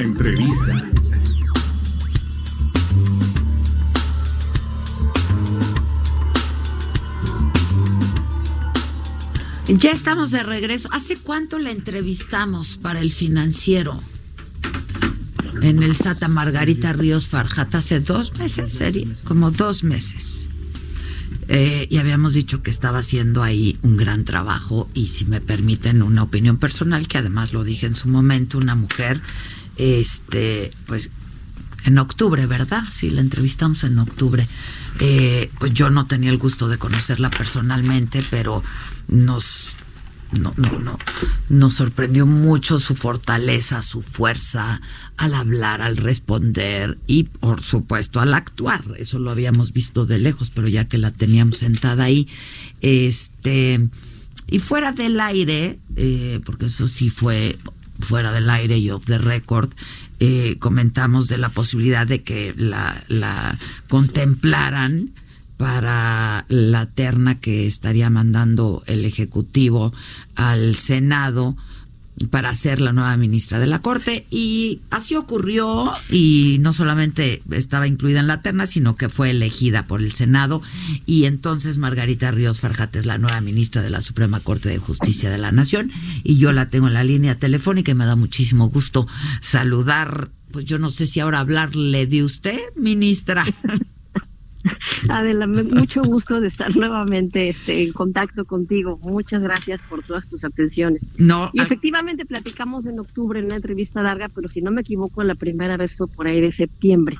Entrevista. Ya estamos de regreso. ¿Hace cuánto la entrevistamos para el financiero? En el SATA Margarita Ríos Farjata hace dos meses, sería, como dos meses. Eh, y habíamos dicho que estaba haciendo ahí un gran trabajo y si me permiten una opinión personal, que además lo dije en su momento, una mujer, este, pues en octubre, ¿verdad? Sí, la entrevistamos en octubre. Eh, pues yo no tenía el gusto de conocerla personalmente, pero nos no, no, no. Nos sorprendió mucho su fortaleza, su fuerza al hablar, al responder y, por supuesto, al actuar. Eso lo habíamos visto de lejos, pero ya que la teníamos sentada ahí, este. Y fuera del aire, eh, porque eso sí fue fuera del aire y off the record, eh, comentamos de la posibilidad de que la, la contemplaran para la terna que estaría mandando el Ejecutivo al Senado para ser la nueva ministra de la Corte. Y así ocurrió y no solamente estaba incluida en la terna, sino que fue elegida por el Senado. Y entonces Margarita Ríos Farjate es la nueva ministra de la Suprema Corte de Justicia de la Nación. Y yo la tengo en la línea telefónica y me da muchísimo gusto saludar, pues yo no sé si ahora hablarle de usted, ministra. Adela, mucho gusto de estar nuevamente este, en contacto contigo. Muchas gracias por todas tus atenciones. No, y efectivamente platicamos en octubre en una entrevista larga, pero si no me equivoco, la primera vez fue por ahí de septiembre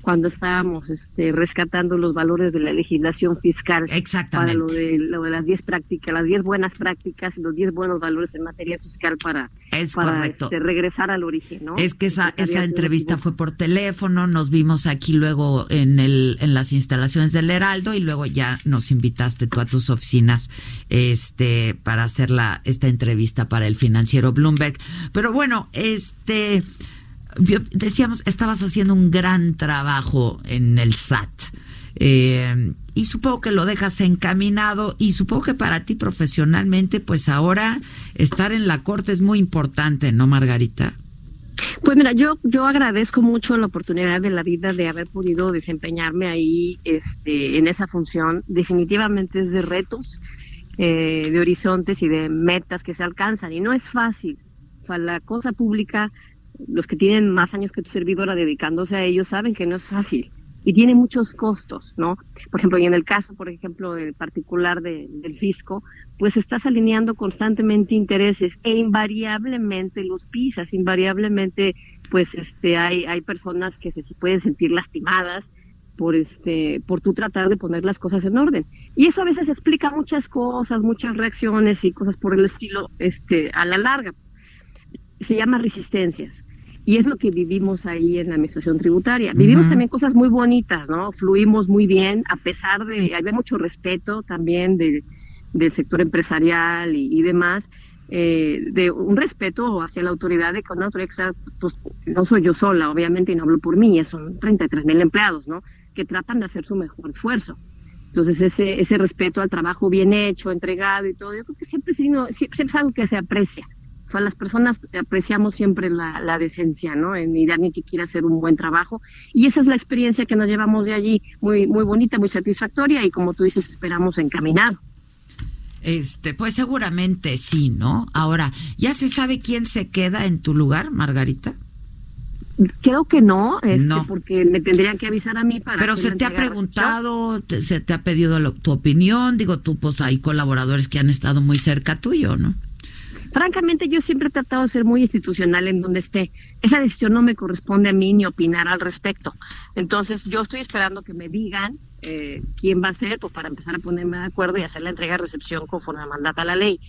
cuando estábamos este, rescatando los valores de la legislación fiscal Exactamente. para lo de, lo de las 10 prácticas, las 10 buenas prácticas y los 10 buenos valores en materia fiscal para, es para correcto. Este, regresar al origen. ¿no? Es que esa, esa entrevista fue por teléfono, nos vimos aquí luego en, el, en las instalaciones del Heraldo y luego ya nos invitaste tú a tus oficinas este, para hacer la, esta entrevista para el financiero Bloomberg. Pero bueno, este decíamos, estabas haciendo un gran trabajo en el SAT. Eh, y supongo que lo dejas encaminado y supongo que para ti profesionalmente, pues ahora estar en la corte es muy importante, ¿no, Margarita? Pues mira, yo yo agradezco mucho la oportunidad de la vida de haber podido desempeñarme ahí, este, en esa función. Definitivamente es de retos, eh, de horizontes y de metas que se alcanzan y no es fácil. La cosa pública los que tienen más años que tu servidora dedicándose a ellos saben que no es fácil y tiene muchos costos, ¿no? Por ejemplo, y en el caso, por ejemplo, del particular de, del fisco, pues estás alineando constantemente intereses e invariablemente los pisas, invariablemente, pues este, hay, hay personas que se pueden sentir lastimadas por este, por tú tratar de poner las cosas en orden. Y eso a veces explica muchas cosas, muchas reacciones y cosas por el estilo, este, a la larga. Se llama resistencias y es lo que vivimos ahí en la administración tributaria. Vivimos también cosas muy bonitas, ¿no? Fluimos muy bien, a pesar de, había mucho respeto también de, del sector empresarial y, demás, eh, de un respeto hacia la autoridad de que una autoridad, pues no soy yo sola, obviamente, y no hablo por mí, son 33 mil empleados, ¿no? Que tratan de hacer su mejor esfuerzo. Entonces, ese, ese respeto al trabajo bien hecho, entregado y todo, yo creo que siempre, siempre, siempre es algo que se aprecia. O sea, las personas apreciamos siempre la, la decencia, ¿no? En ir alguien que quiera hacer un buen trabajo. Y esa es la experiencia que nos llevamos de allí, muy, muy bonita, muy satisfactoria y como tú dices, esperamos encaminado. Este, pues seguramente sí, ¿no? Ahora, ¿ya se sabe quién se queda en tu lugar, Margarita? Creo que no, este, no. porque me tendrían que avisar a mí para. Pero se te ha preguntado, te, se te ha pedido lo, tu opinión. Digo, tú, pues hay colaboradores que han estado muy cerca tuyo, ¿no? Francamente, yo siempre he tratado de ser muy institucional en donde esté. Esa decisión no me corresponde a mí ni opinar al respecto. Entonces, yo estoy esperando que me digan eh, quién va a ser, pues para empezar a ponerme de acuerdo y hacer la entrega de recepción conforme mandata la ley.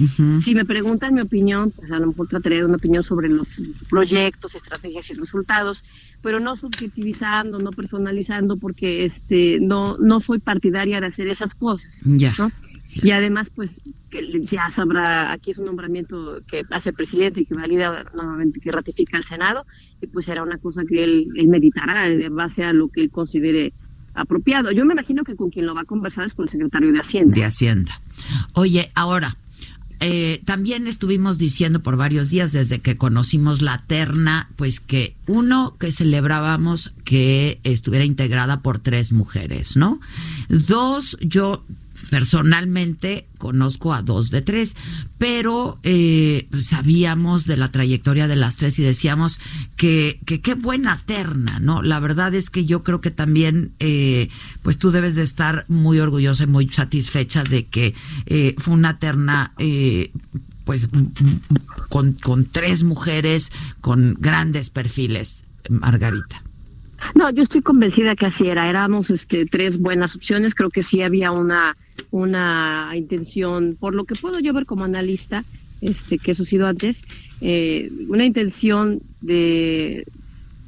Si me preguntan mi opinión, pues a lo mejor trataré de una opinión sobre los proyectos, estrategias y resultados, pero no subjetivizando, no personalizando, porque este no no soy partidaria de hacer esas cosas. Y además, pues ya sabrá, aquí es un nombramiento que hace el presidente y que valida nuevamente, que ratifica el Senado, y pues será una cosa que él, él meditará en base a lo que él considere apropiado. Yo me imagino que con quien lo va a conversar es con el secretario de Hacienda. De Hacienda. Oye, ahora, eh, también estuvimos diciendo por varios días desde que conocimos la terna, pues que uno, que celebrábamos que estuviera integrada por tres mujeres, ¿no? Dos, yo personalmente conozco a dos de tres, pero eh, sabíamos de la trayectoria de las tres y decíamos que qué buena terna, ¿no? La verdad es que yo creo que también, eh, pues tú debes de estar muy orgullosa y muy satisfecha de que eh, fue una terna pues con, con tres mujeres con grandes perfiles, Margarita. No, yo estoy convencida que así era. Éramos este, tres buenas opciones. Creo que sí había una, una intención, por lo que puedo yo ver como analista, este, que eso ha sido antes, eh, una intención de,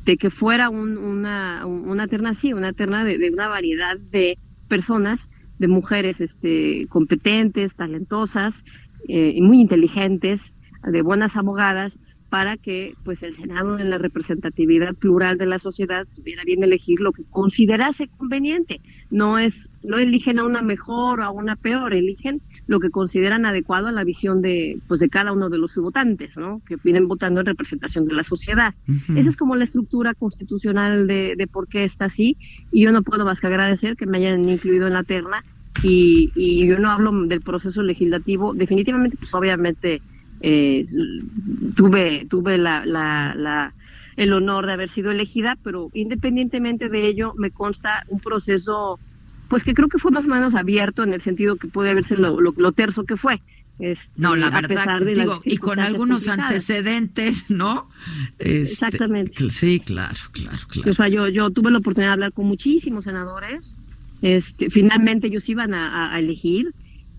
de que fuera una, una terna así, una terna de, una variedad de personas, de mujeres este, competentes, talentosas eh, muy inteligentes, de buenas abogadas, para que pues el Senado en la representatividad plural de la sociedad tuviera bien elegir lo que considerase conveniente. No es no eligen a una mejor o a una peor, eligen lo que consideran adecuado a la visión de pues de cada uno de los votantes, ¿no? Que vienen votando en representación de la sociedad. Esa es como la estructura constitucional de, de por qué está así y yo no puedo más que agradecer que me hayan incluido en la terna y, y yo no hablo del proceso legislativo, definitivamente pues obviamente eh, tuve, tuve la, la, el honor de haber sido elegida, pero independientemente de ello, me consta un proceso, pues que creo que fue más o menos abierto en el sentido que puede haberse lo, lo, terso que fue. Este, no, la verdad, digo, y con algunos antecedentes, ¿no? Este, Exactamente. Sí, claro, claro, claro. O sea, yo, yo tuve la oportunidad de hablar con muchísimos senadores. Este, finalmente ellos iban a, elegir.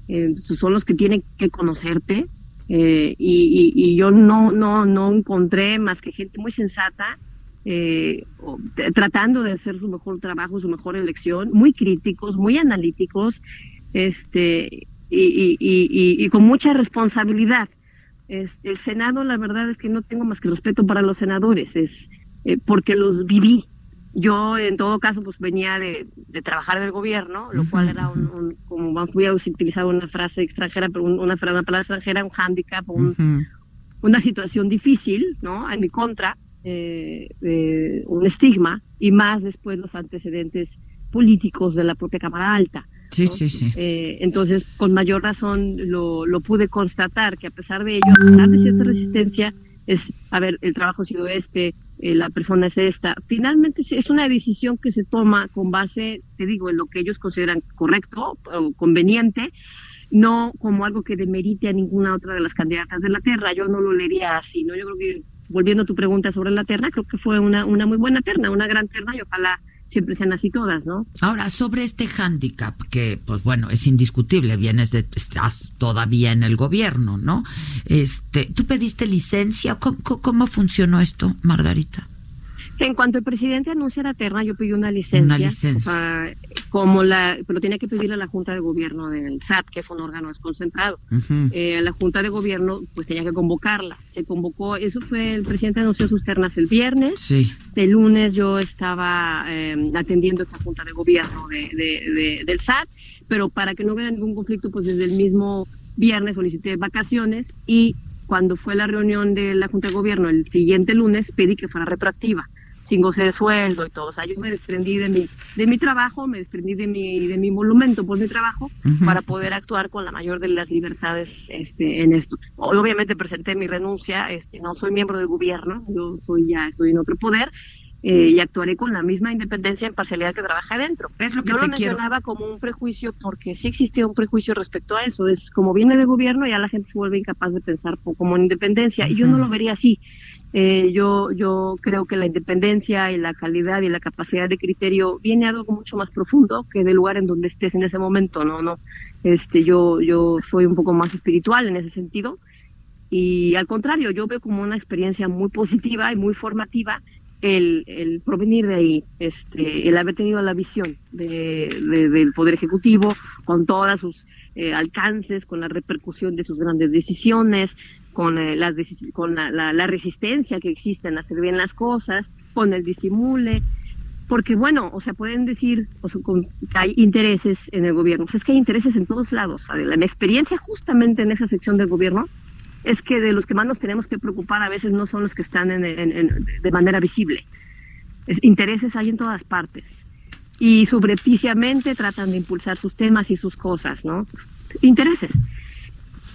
Eh, son los que tienen que conocerte. Eh, y, yo no, no, no encontré más que gente muy sensata, eh, tratando de hacer su mejor trabajo, su mejor elección, muy críticos, muy analíticos, este, y, con mucha responsabilidad. Este, el Senado, la verdad es que no tengo más que respeto para los senadores, es eh, porque los viví, yo, en todo caso, pues venía de, trabajar del gobierno, lo cual era un, como voy a utilizar una frase extranjera, pero una, una palabra extranjera, un hándicap, una situación difícil, ¿no? En mi contra, eh, un estigma, y más después los antecedentes políticos de la propia Cámara Alta. Sí, sí, sí. Eh, entonces, con mayor razón lo, lo pude constatar, que a pesar de ello, a pesar de cierta resistencia, es, a ver, el trabajo ha sido este, eh, la persona es esta. Finalmente es una decisión que se toma con base, te digo, en lo que ellos consideran correcto o conveniente, no como algo que demerite a ninguna otra de las candidatas de la Tierra. Yo no lo leería así, ¿no? Yo creo que, volviendo a tu pregunta sobre la terna, creo que fue una, una muy buena terna, una gran terna y ojalá siempre sean así todas, ¿no? Ahora, sobre este hándicap, que pues bueno, es indiscutible, vienes de, estás todavía en el gobierno, ¿no? Este, ¿tú pediste licencia? ¿Cómo, cómo funcionó esto, Margarita? En cuanto el presidente anuncia la terna, yo pedí una licencia. Una licencia. como la, pero tenía que pedirle a la Junta de Gobierno del SAT, que fue un órgano desconcentrado. Eh, la Junta de Gobierno, pues tenía que convocarla. Se convocó, eso fue, el presidente anunció sus ternas el viernes. Sí. El lunes yo estaba em, atendiendo esta Junta de Gobierno de, del SAT, pero para que no hubiera ningún conflicto, pues desde el mismo viernes solicité vacaciones y cuando fue la reunión de la Junta de Gobierno el siguiente lunes pedí que fuera retroactiva sin goce de sueldo y todo. O sea, yo me desprendí de mi, de mi trabajo, me desprendí de mi, de mi monumento por mi trabajo para poder actuar con la mayor de las libertades este, en esto. Obviamente presenté mi renuncia, este, no soy miembro del gobierno, yo soy ya, estoy en otro poder, eh, y actuaré con la misma independencia e imparcialidad que trabaja adentro. Es lo que Yo te lo quiero. mencionaba como un prejuicio porque sí existía un prejuicio respecto a eso. Es como viene de gobierno, ya la gente se vuelve incapaz de pensar como en independencia. Y yo no lo vería así. Eh, yo, yo creo que la independencia y la calidad y la capacidad de criterio viene algo mucho más profundo que del lugar en donde estés en ese momento. No, no. Este, yo, yo soy un poco más espiritual en ese sentido. Y al contrario, yo veo como una experiencia muy positiva y muy formativa el, el provenir de ahí, este, el haber tenido la visión de, de- del Poder Ejecutivo con todos sus eh, alcances, con la repercusión de sus grandes decisiones, con, eh, las con la, resistencia que existe en hacer bien las cosas, con el disimule. Porque bueno, o sea, pueden decir o sea, con- que hay intereses en el gobierno. Es que hay intereses en todos lados. Adela. Mi experiencia justamente en esa sección del gobierno es que de los que más nos tenemos que preocupar a veces no son los que están de manera visible. Es- intereses hay en todas partes. Y subrepticiamente tratan de impulsar sus temas y sus cosas, ¿no? Intereses.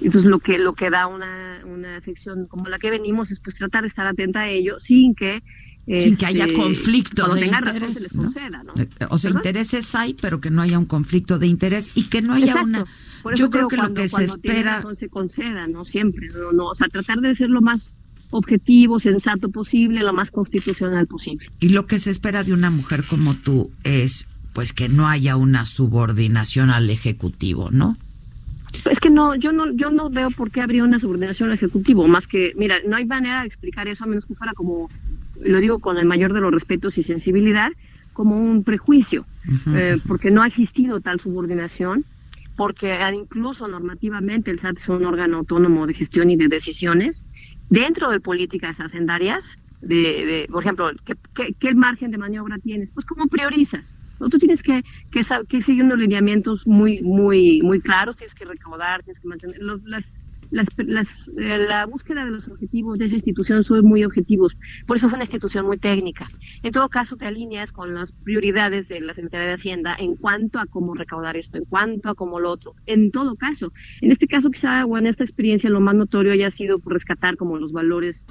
Entonces lo que lo que da una, una sección como la que venimos es pues tratar de estar atenta a ello sin que Sin que haya este, conflicto cuando de interés, se les conceda, ¿no? Eh, O sea, ¿Verdad? intereses hay, pero que no haya un conflicto de interés y que no haya Exacto. una... Por eso Yo creo que lo que se espera... razón se conceda, no siempre, no, no, o sea, tratar de ser lo más objetivo, sensato posible, lo más constitucional posible. Y lo que se espera de una mujer como tú es pues que no haya una subordinación al ejecutivo, ¿no? Es que no, yo no, yo no veo por qué habría una subordinación al ejecutivo, más que, mira, no hay manera de explicar eso a menos que fuera como, lo digo con el mayor de los respetos y sensibilidad, como un prejuicio, eh, porque no ha existido tal subordinación, porque incluso normativamente el SAT es un órgano autónomo de gestión y de decisiones dentro de políticas hacendarias, de, de, por ejemplo, ¿qué, qué, qué margen de maniobra tienes? Pues cómo priorizas. ¿No? Tú tienes que, que, que seguir unos lineamientos muy, muy, muy claros, tienes que recaudar, tienes que mantener los, las, las, las, eh, la búsqueda de los objetivos de esa institución son muy objetivos, por eso es una institución muy técnica. En todo caso, te alineas con las prioridades de la Secretaría de Hacienda en cuanto a cómo recaudar esto, en cuanto a cómo lo otro. En todo caso, en este caso quizá o en esta experiencia lo más notorio haya sido por rescatar como los valores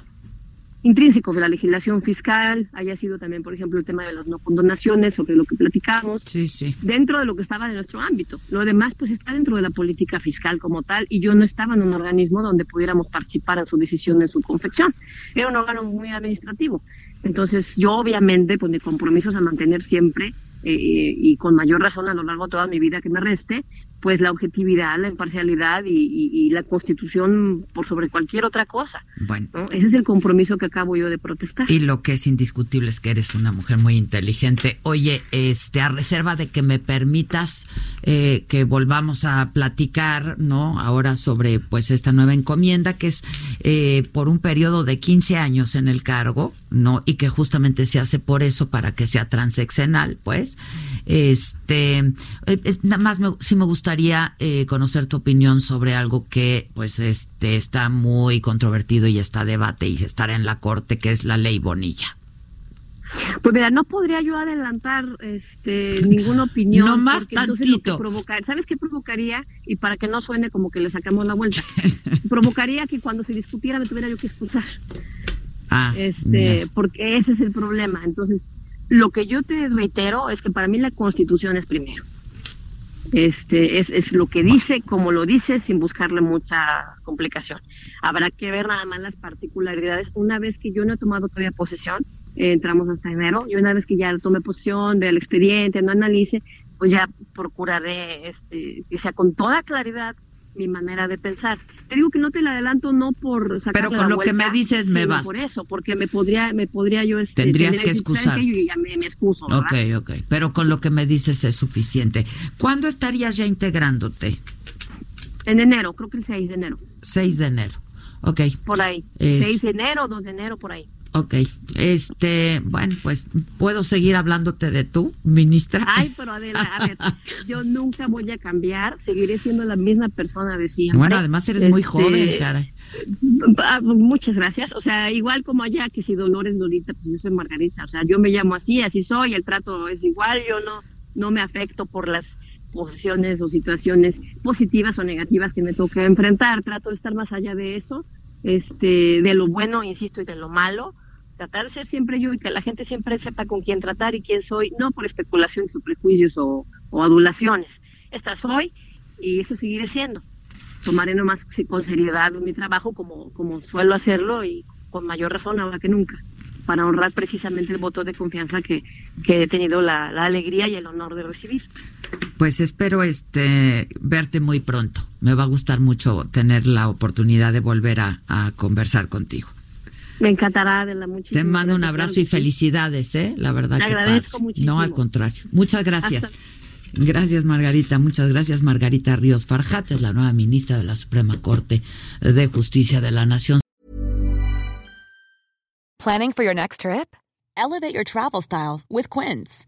intrínsecos de la legislación fiscal, haya sido también, por ejemplo, el tema de las no condonaciones, sobre lo que platicamos, Sí, sí. dentro de lo que estaba de nuestro ámbito. Lo demás, pues, está dentro de la política fiscal como tal, y yo no estaba en un organismo donde pudiéramos participar en su decisión, en su confección. Era un órgano muy administrativo. Entonces, yo obviamente, pues, mi compromiso es a mantener siempre, eh, y con mayor razón a lo largo de toda mi vida que me reste, pues la objetividad, la imparcialidad y, y- y la constitución por sobre cualquier otra cosa. Bueno. ¿no? Ese es el compromiso que acabo yo de protestar. Y lo que es indiscutible es que eres una mujer muy inteligente. Oye, este, a reserva de que me permitas eh, que volvamos a platicar, ¿no? Ahora sobre, pues, esta nueva encomienda que es eh, por un periodo de 15 años en el cargo, ¿no? Y que justamente se hace por eso, para que sea transeccional, pues. Este, eh, nada más me, sí me gustaría eh, conocer tu opinión sobre algo que, pues, este, está muy controvertido y está debate y estará en la corte, que es la ley Bonilla. Pues mira, no podría yo adelantar este, ninguna opinión. No más porque entonces lo que tantito. provocar- ¿Sabes qué provocaría? Y para que no suene como que le sacamos la vuelta, provocaría que cuando se discutiera me tuviera yo que expulsar. Ah, este, porque ese es el problema. Entonces, lo que yo te reitero es que para mí la constitución es primero. Este, es, es lo que dice, como lo dice, sin buscarle mucha complicación. Habrá que ver nada más las particularidades. Una vez que yo no he tomado todavía posesión, eh, entramos hasta enero, y una vez que ya tome posesión, vea el expediente, no analice, pues ya procuraré este, que sea con toda claridad mi manera de pensar. Te digo que no te la adelanto no por sacarle Pero con la lo que vuelta, me dices me basta. por eso, porque me podría, me podría yo este, Tendrías que decir, ¿sabes excusar. Yo ya me, me excuso. Ok, ok. Pero con lo que me dices es suficiente. ¿Cuándo estarías ya integrándote? En enero, creo que el 6 de enero, 6 de enero. Ok, por ahí. Es- 6 de enero, 2 de enero, por ahí. Ok. Este, bueno, pues puedo seguir hablándote de tú, ministra. Ay, pero Adela, a ver, yo nunca voy a cambiar, seguiré siendo la misma persona de siempre. bueno, además eres muy Este, joven, caray. Ah, Muchas gracias. O sea, igual como allá que si Dolor es Lolita, pues yo soy Margarita. O sea, yo me llamo así, así soy, el trato es igual, yo no, no me afecto por las posiciones o situaciones positivas o negativas que me toca enfrentar. Trato de estar más allá de eso, este, de lo bueno, insisto, y de lo malo, tratar de ser siempre yo y que la gente siempre sepa con quién tratar y quién soy, no por especulaciones o prejuicios o, adulaciones. Esta soy y eso seguiré siendo. Tomaré nomás con seriedad mi trabajo como, como suelo hacerlo y con mayor razón ahora que nunca, para honrar precisamente el voto de confianza que, he tenido la alegría y el honor de recibir. Pues espero este verte muy pronto. Me va a gustar mucho tener la oportunidad de volver a, a conversar contigo. Me encantará, de la muchísimas Te mando un abrazo y felicidades, ¿eh? La verdad Te que agradezco padre. muchísimo. No, al contrario. Muchas gracias. Hasta- Gracias, Margarita. Muchas gracias, Margarita Ríos Farjat, es la nueva ministra de la Suprema Corte de Justicia de la Nación. Planning for your next trip? Elevate your travel style with Quince.